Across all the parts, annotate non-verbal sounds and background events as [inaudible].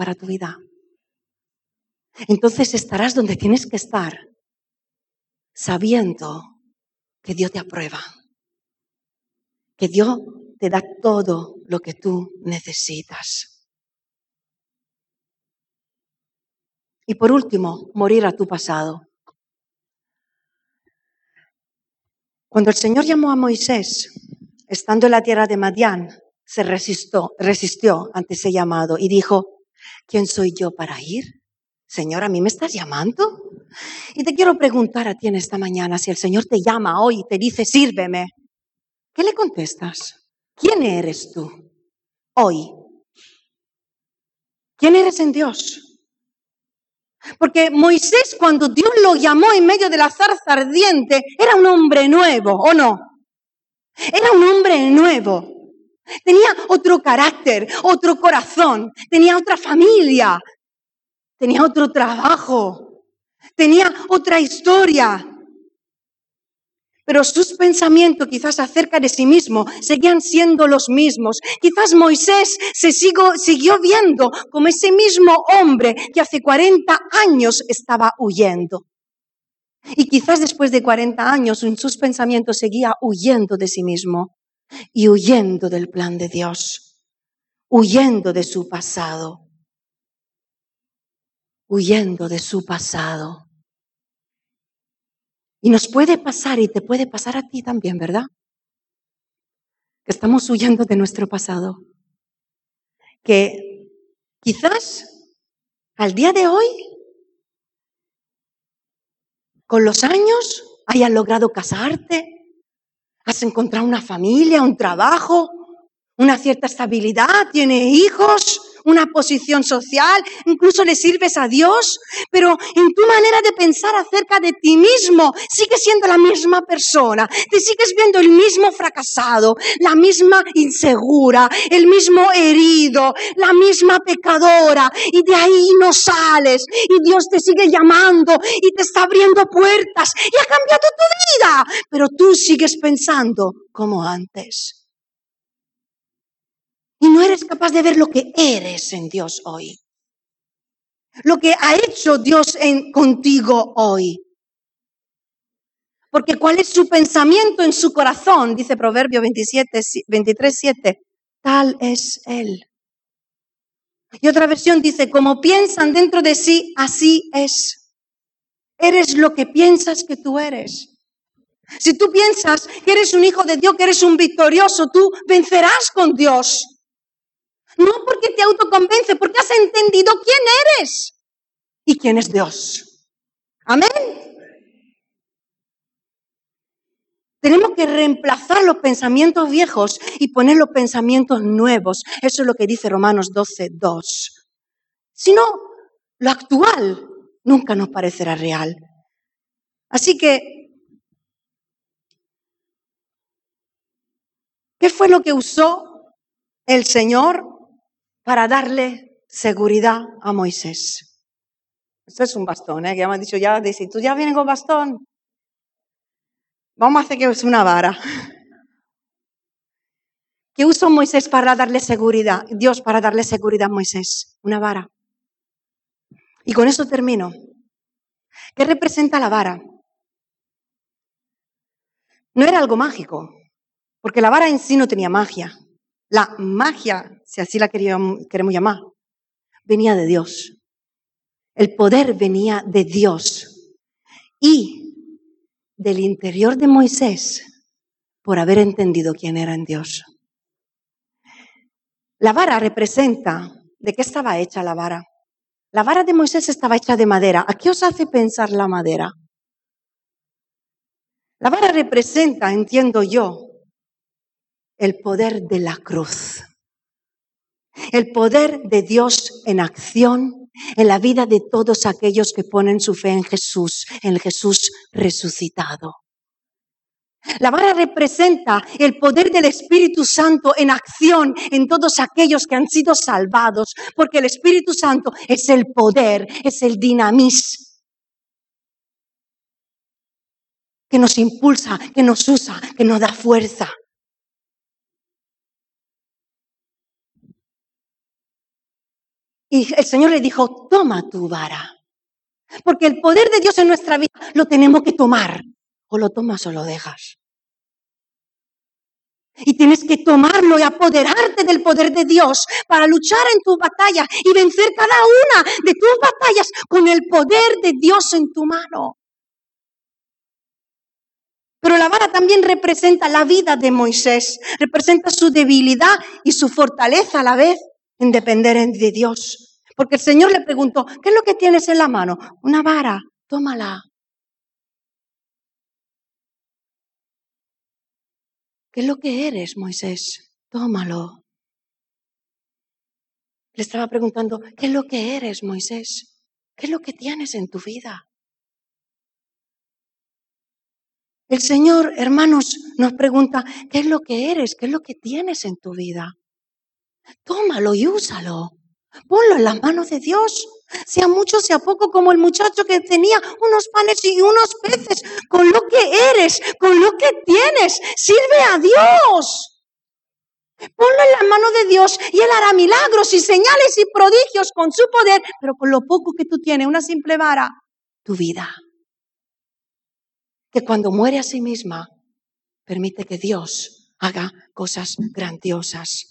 para tu vida. Entonces estarás donde tienes que estar, sabiendo que Dios te aprueba, que Dios te da todo lo que tú necesitas. Y por último, morir a tu pasado. Cuando el Señor llamó a Moisés, estando en la tierra de Madián, se resistió, resistió ante ese llamado y dijo, ¿quién soy yo para ir? Señor, ¿a mí me estás llamando? Y te quiero preguntar a ti en esta mañana, si el Señor te llama hoy y te dice, sírveme, ¿qué le contestas? ¿Quién eres tú hoy? ¿Quién eres en Dios? Porque Moisés cuando Dios lo llamó en medio de la zarza ardiente, era un hombre nuevo, ¿o no? Era un hombre nuevo. Tenía otro carácter, otro corazón, tenía otra familia, tenía otro trabajo, tenía otra historia. Pero sus pensamientos quizás acerca de sí mismo seguían siendo los mismos. Quizás Moisés se siguió viendo como ese mismo hombre que hace 40 años estaba huyendo. Y quizás después de 40 años sus pensamientos seguía huyendo de sí mismo y huyendo del plan de Dios, huyendo de su pasado, huyendo de su pasado. Y nos puede pasar y te puede pasar a ti también, ¿verdad? Que estamos huyendo de nuestro pasado. Que quizás al día de hoy, con los años, hayas logrado casarte, Has encontrado una familia, un trabajo, una cierta estabilidad, tienes hijos, una posición social, incluso le sirves a Dios, pero en tu manera de pensar acerca de ti mismo sigues siendo la misma persona, te sigues viendo el mismo fracasado, la misma insegura, el mismo herido, la misma pecadora, y de ahí no sales, y Dios te sigue llamando y te está abriendo puertas y ha cambiado tu vida, pero tú sigues pensando como antes y no eres capaz de ver lo que eres en Dios hoy. Lo que ha hecho Dios en, contigo hoy. Porque cuál es su pensamiento en su corazón, dice Proverbio 27, 23, 7, tal es Él. Y otra versión dice, como piensan dentro de sí, así es. Eres lo que piensas que tú eres. Si tú piensas que eres un hijo de Dios, que eres un victorioso, tú vencerás con Dios. No porque te autoconvence, porque has entendido quién eres y quién es Dios. Amén. Tenemos que reemplazar los pensamientos viejos y poner los pensamientos nuevos. Eso es lo que dice Romanos 12, 2. Si no, lo actual nunca nos parecerá real. Así que, ¿qué fue lo que usó el Señor para darle seguridad a Moisés. Esto es un bastón, ¿eh? que ya me han dicho, ya, dice, tú ya vienes con bastón. Vamos a hacer que es una vara. [laughs] ¿Qué usó Moisés para darle seguridad? Dios para darle seguridad a Moisés. Una vara. Y con eso termino. ¿Qué representa la vara? No era algo mágico, porque la vara en sí no tenía magia. La magia, si así la queremos llamar, venía de Dios. El poder venía de Dios. Y del interior de Moisés por haber entendido quién era en Dios. La vara representa, ¿de qué estaba hecha la vara? La vara de Moisés estaba hecha de madera. ¿A qué os hace pensar la madera? La vara representa, entiendo yo, el poder de la cruz. El poder de Dios en acción en la vida de todos aquellos que ponen su fe en Jesús, en Jesús resucitado. La vara representa el poder del Espíritu Santo en acción en todos aquellos que han sido salvados, porque el Espíritu Santo es el poder, es el dinamismo que nos impulsa, que nos usa, que nos da fuerza. Y el Señor le dijo, toma tu vara. Porque el poder de Dios en nuestra vida lo tenemos que tomar. O lo tomas o lo dejas. Y tienes que tomarlo y apoderarte del poder de Dios para luchar en tu batalla y vencer cada una de tus batallas con el poder de Dios en tu mano. Pero la vara también representa la vida de Moisés, representa su debilidad y su fortaleza a la vez en depender de Dios. Porque el Señor le preguntó, ¿qué es lo que tienes en la mano? Una vara, tómala. ¿Qué es lo que eres, Moisés? Tómalo. Le estaba preguntando, ¿qué es lo que eres, Moisés? ¿Qué es lo que tienes en tu vida? El Señor, hermanos, nos pregunta, ¿qué es lo que eres? ¿Qué es lo que tienes en tu vida? Tómalo y úsalo. Ponlo en las manos de Dios. Sea mucho, sea poco, como el muchacho que tenía unos panes y unos peces. Con lo que eres, con lo que tienes, sirve a Dios. Ponlo en las manos de Dios y Él hará milagros y señales y prodigios con su poder, pero con lo poco que tú tienes, una simple vara, tu vida. Que cuando muere a sí misma, permite que Dios haga cosas grandiosas.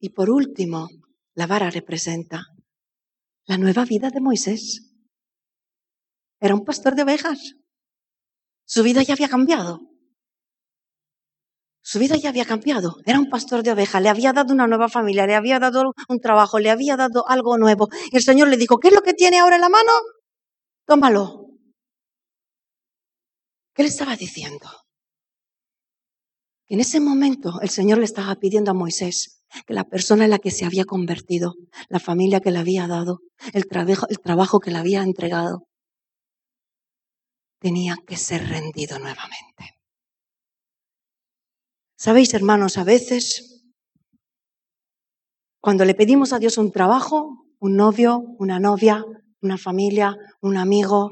Y por último, la vara representa la nueva vida de Moisés. Era un pastor de ovejas. Su vida ya había cambiado. Su vida ya había cambiado. Era un pastor de ovejas. Le había dado una nueva familia, le había dado un trabajo, le había dado algo nuevo. Y el Señor le dijo, ¿qué es lo que tiene ahora en la mano? Tómalo. ¿Qué le estaba diciendo? En ese momento el Señor le estaba pidiendo a Moisés que la persona en la que se había convertido, la familia que le había dado, el trabajo, el trabajo que le había entregado, tenía que ser rendido nuevamente. Sabéis, hermanos, a veces, cuando le pedimos a Dios un trabajo, un novio, una novia, una familia, un amigo,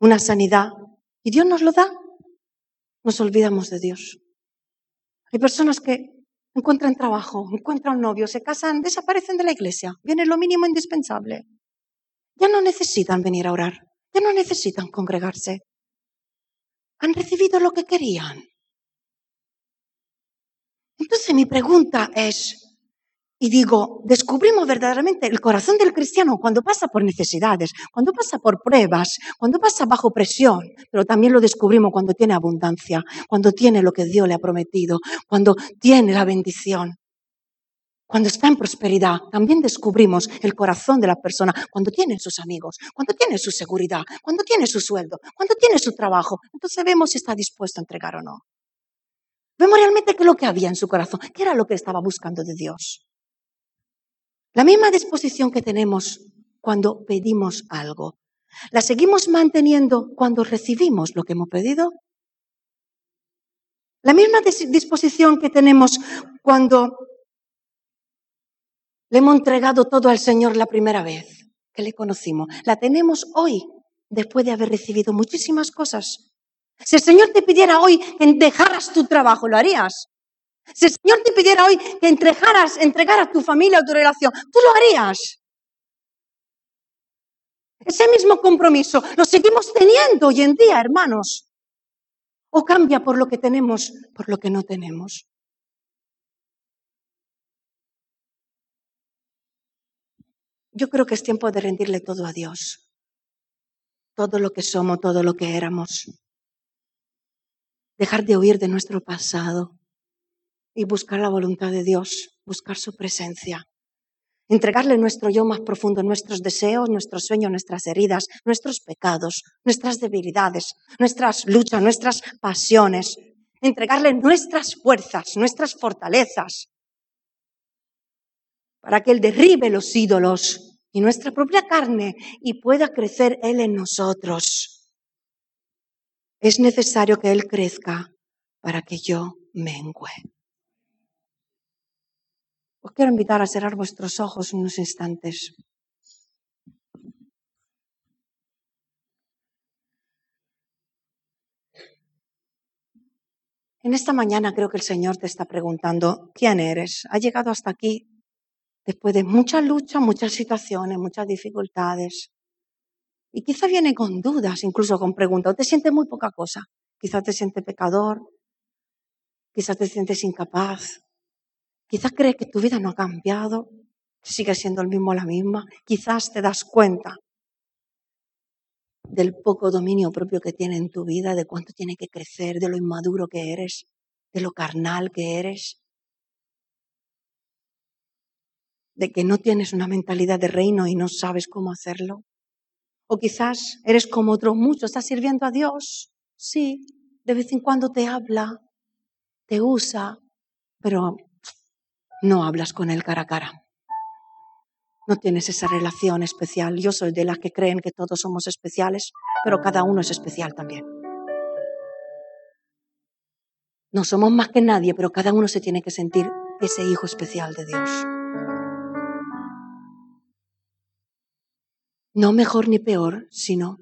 una sanidad, y Dios nos lo da, nos olvidamos de Dios. Hay personas que encuentran trabajo, encuentran novio, se casan, desaparecen de la iglesia. Viene lo mínimo indispensable. Ya no necesitan venir a orar, ya no necesitan congregarse. Han recibido lo que querían. Entonces mi pregunta es, y digo, descubrimos verdaderamente el corazón del cristiano cuando pasa por necesidades, cuando pasa por pruebas, cuando pasa bajo presión, pero también lo descubrimos cuando tiene abundancia, cuando tiene lo que Dios le ha prometido, cuando tiene la bendición. Cuando está en prosperidad, también descubrimos el corazón de la persona cuando tiene sus amigos, cuando tiene su seguridad, cuando tiene su sueldo, cuando tiene su trabajo. Entonces vemos si está dispuesto a entregar o no. Vemos realmente qué es lo que había en su corazón, qué era lo que estaba buscando de Dios. La misma disposición que tenemos cuando pedimos algo, ¿la seguimos manteniendo cuando recibimos lo que hemos pedido? La misma disposición que tenemos cuando le hemos entregado todo al Señor la primera vez que le conocimos, la tenemos hoy después de haber recibido muchísimas cosas. Si el Señor te pidiera hoy que dejaras tu trabajo, ¿lo harías? Si el Señor te pidiera hoy que entregaras, entregaras tu familia o tu relación, tú lo harías. Ese mismo compromiso lo seguimos teniendo hoy en día, hermanos. O cambia por lo que tenemos, por lo que no tenemos. Yo creo que es tiempo de rendirle todo a Dios. Todo lo que somos, todo lo que éramos. Dejar de huir de nuestro pasado y buscar la voluntad de Dios, buscar su presencia. Entregarle nuestro yo más profundo, nuestros deseos, nuestros sueños, nuestras heridas, nuestros pecados, nuestras debilidades, nuestras luchas, nuestras pasiones. Entregarle nuestras fuerzas, nuestras fortalezas, para que Él derribe los ídolos y nuestra propia carne y pueda crecer Él en nosotros. Es necesario que Él crezca para que yo mengue. Os quiero invitar a cerrar vuestros ojos unos instantes. En esta mañana creo que el Señor te está preguntando, ¿quién eres? ¿Has llegado hasta aquí después de mucha lucha, muchas situaciones, muchas dificultades? Y quizá viene con dudas, incluso con preguntas, o te sientes muy poca cosa. Quizás te sientes pecador, quizás te sientes incapaz, quizás crees que tu vida no ha cambiado, sigue siendo el mismo la misma, quizás te das cuenta del poco dominio propio que tiene en tu vida, de cuánto tiene que crecer, de lo inmaduro que eres, de lo carnal que eres, de que no tienes una mentalidad de reino y no sabes cómo hacerlo. O quizás eres como otros muchos, estás sirviendo a Dios, sí, de vez en cuando te habla, te usa, pero no hablas con él cara a cara. No tienes esa relación especial. Yo soy de las que creen que todos somos especiales, pero cada uno es especial también. No somos más que nadie, pero cada uno se tiene que sentir ese hijo especial de Dios. No mejor ni peor, sino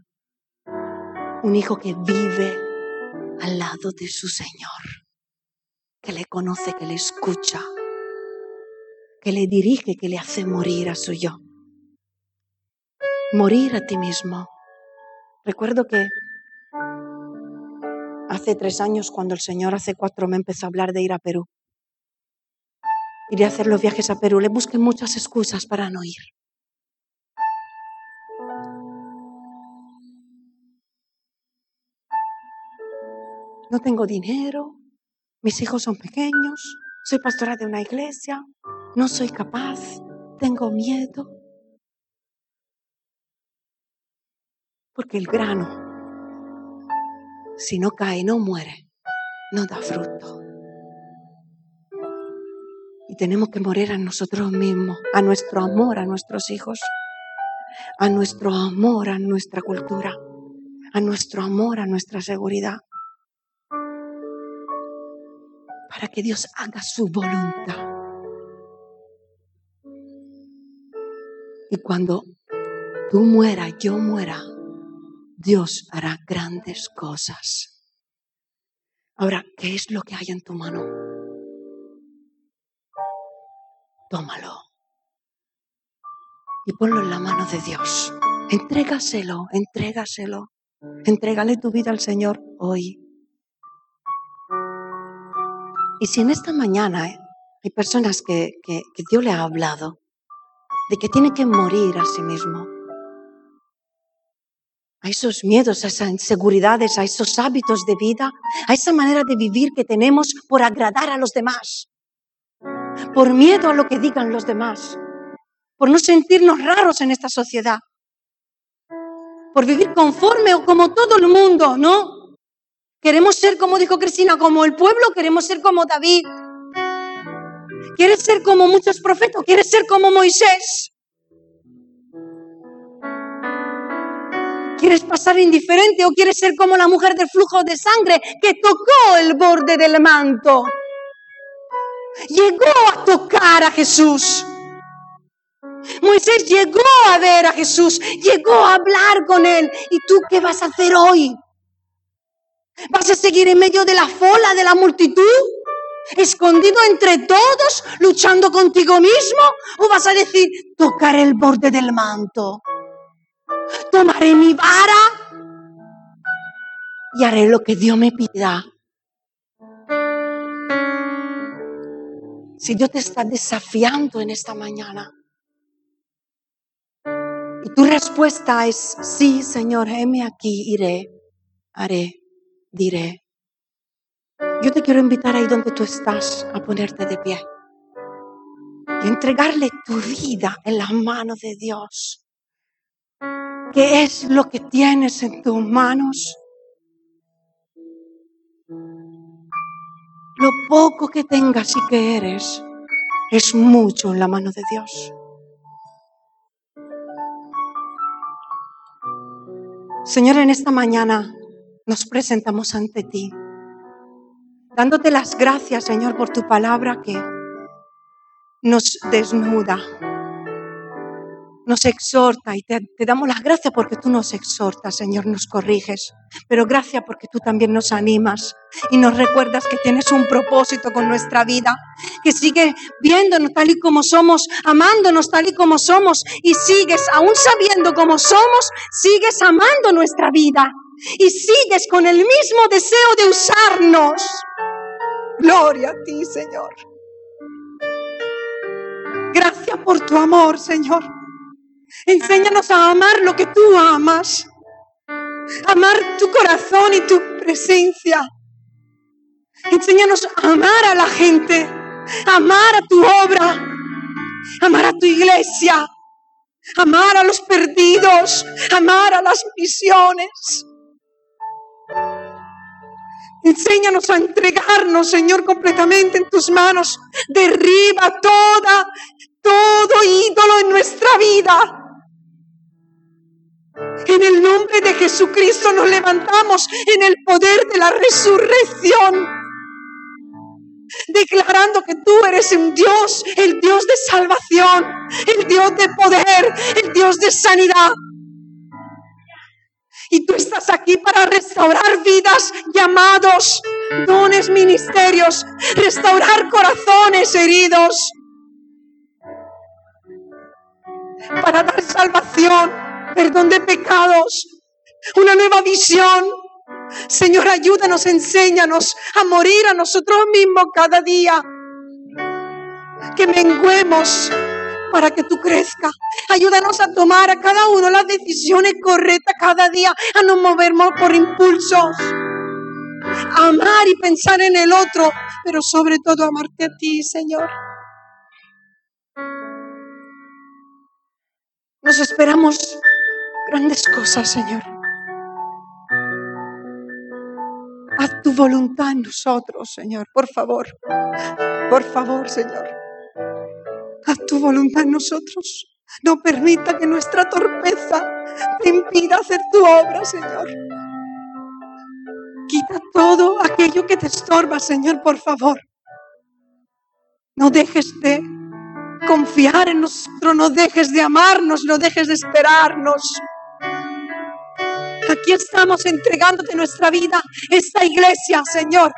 un hijo que vive al lado de su Señor, que le conoce, que le escucha, que le dirige, que le hace morir a su yo. Morir a ti mismo. Recuerdo que hace tres años, cuando el Señor hace cuatro me empezó a hablar de ir a Perú. Iré a hacer los viajes a Perú. Le busqué muchas excusas para no ir. No tengo dinero, mis hijos son pequeños, soy pastora de una iglesia, no soy capaz, tengo miedo. Porque el grano, si no cae, no muere, no da fruto. Y tenemos que morir a nosotros mismos, a nuestro amor a nuestros hijos, a nuestro amor a nuestra cultura, a nuestro amor a nuestra seguridad, para que Dios haga su voluntad. Y cuando tú mueras, yo muera, Dios hará grandes cosas. Ahora, ¿qué es lo que hay en tu mano? Tómalo y ponlo en la mano de Dios. Entrégaselo, entrégaselo. Entrégale tu vida al Señor hoy. Y si en esta mañana eh, hay personas que, que Dios le ha hablado de que tiene que morir a sí mismo. A esos miedos, a esas inseguridades, a esos hábitos de vida, a esa manera de vivir que tenemos por agradar a los demás, por miedo a lo que digan los demás, por no sentirnos raros en esta sociedad, por vivir conforme o como todo el mundo, ¿no? Queremos ser, como dijo Cristina, como el pueblo, queremos ser como David, ¿Quieres ser como muchos profetas? ¿Quieres ser como Moisés? ¿Quieres pasar indiferente o quieres ser como la mujer del flujo de sangre que tocó el borde del manto? Llegó a tocar a Jesús. Moisés llegó a ver a Jesús, llegó a hablar con él. ¿Y tú qué vas a hacer hoy? ¿Vas a seguir en medio de la fola de la multitud? Escondido entre todos, luchando contigo mismo? ¿O vas a decir, tocaré el borde del manto? Tomaré mi vara y haré lo que Dios me pida. Si Dios te está desafiando en esta mañana y tu respuesta es, sí, Señor, heme aquí, iré, haré, diré. Yo te quiero invitar ahí donde tú estás a ponerte de pie y entregarle tu vida en las manos de Dios. ¿Qué es lo que tienes en tus manos? Lo poco que tengas y que eres es mucho en la mano de Dios. Señor, en esta mañana nos presentamos ante ti dándote las gracias, Señor, por tu palabra que nos desnuda, nos exhorta y te, te, damos las gracias porque tú nos exhortas, Señor, nos corriges. Pero gracias porque tú también nos animas y nos recuerdas que tienes un propósito con nuestra vida, que sigues viéndonos tal y como somos, amándonos tal y como somos y sigues, aún sabiendo cómo somos, sigues amando nuestra vida y sigues con el mismo deseo de usarnos. Gloria a ti, Señor. Gracias por tu amor, Señor. Enséñanos a amar lo que tú amas. Amar tu corazón y tu presencia. Enséñanos a amar a la gente, amar a tu obra, amar a tu iglesia, amar a los perdidos, amar a las misiones. Enséñanos a entregarnos, Señor, completamente en tus manos. Derriba toda, todo ídolo en nuestra vida. En el nombre de Jesucristo nos levantamos en el poder de la resurrección, declarando que tú eres un Dios, el Dios de salvación, el Dios de poder, el Dios de sanidad. Y tú estás aquí para restaurar vidas, llamados, dones, ministerios, restaurar corazones heridos, para dar salvación, perdón de pecados, una nueva visión. Señor, ayúdanos, enséñanos a morir a nosotros mismos cada día. Que menguemos para que tú crezcas. Ayúdanos a tomar a cada uno las decisiones correctas cada día, a no movernos por impulsos. amar y pensar en el otro, pero sobre todo amarte a ti, Señor. Nos esperamos grandes cosas, Señor. Haz tu voluntad en nosotros, Señor, por favor. Por favor, Señor. Haz tu voluntad en nosotros. No permita que nuestra torpeza te impida hacer tu obra, Señor. Quita todo aquello que te estorba, Señor, por favor. No dejes de confiar en nosotros, no dejes de amarnos, no dejes de esperarnos. Aquí estamos entregándote nuestra vida, esta iglesia, Señor.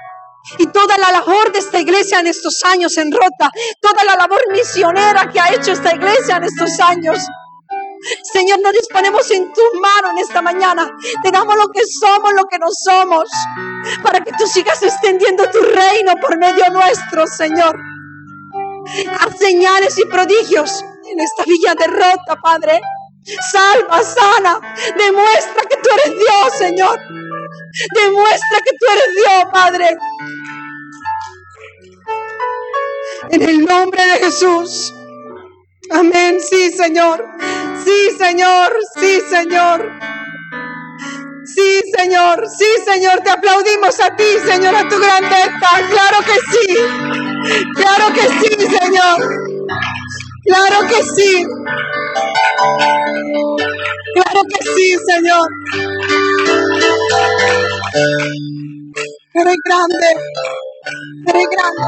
Y toda la labor de esta iglesia en estos años en Rota, toda la labor misionera que ha hecho esta iglesia en estos años. Señor, nos disponemos en tu mano en esta mañana. Te damos lo que somos, lo que no somos, para que tú sigas extendiendo tu reino por medio nuestro, Señor. Haz señales y prodigios en esta villa de Rota, Padre. Salva, sana, demuestra tú eres Dios, Señor. Demuestra que tú eres Dios, Padre. En el nombre de Jesús. Amén. Sí, Señor. Sí, Señor. Sí, Señor. Sí, Señor. Sí, Señor. Te aplaudimos a ti, Señor, a tu grandeza. Claro que sí. Claro que sí, Señor. Que sí. Claro que sí, Señor. Eres grande. Eres grande.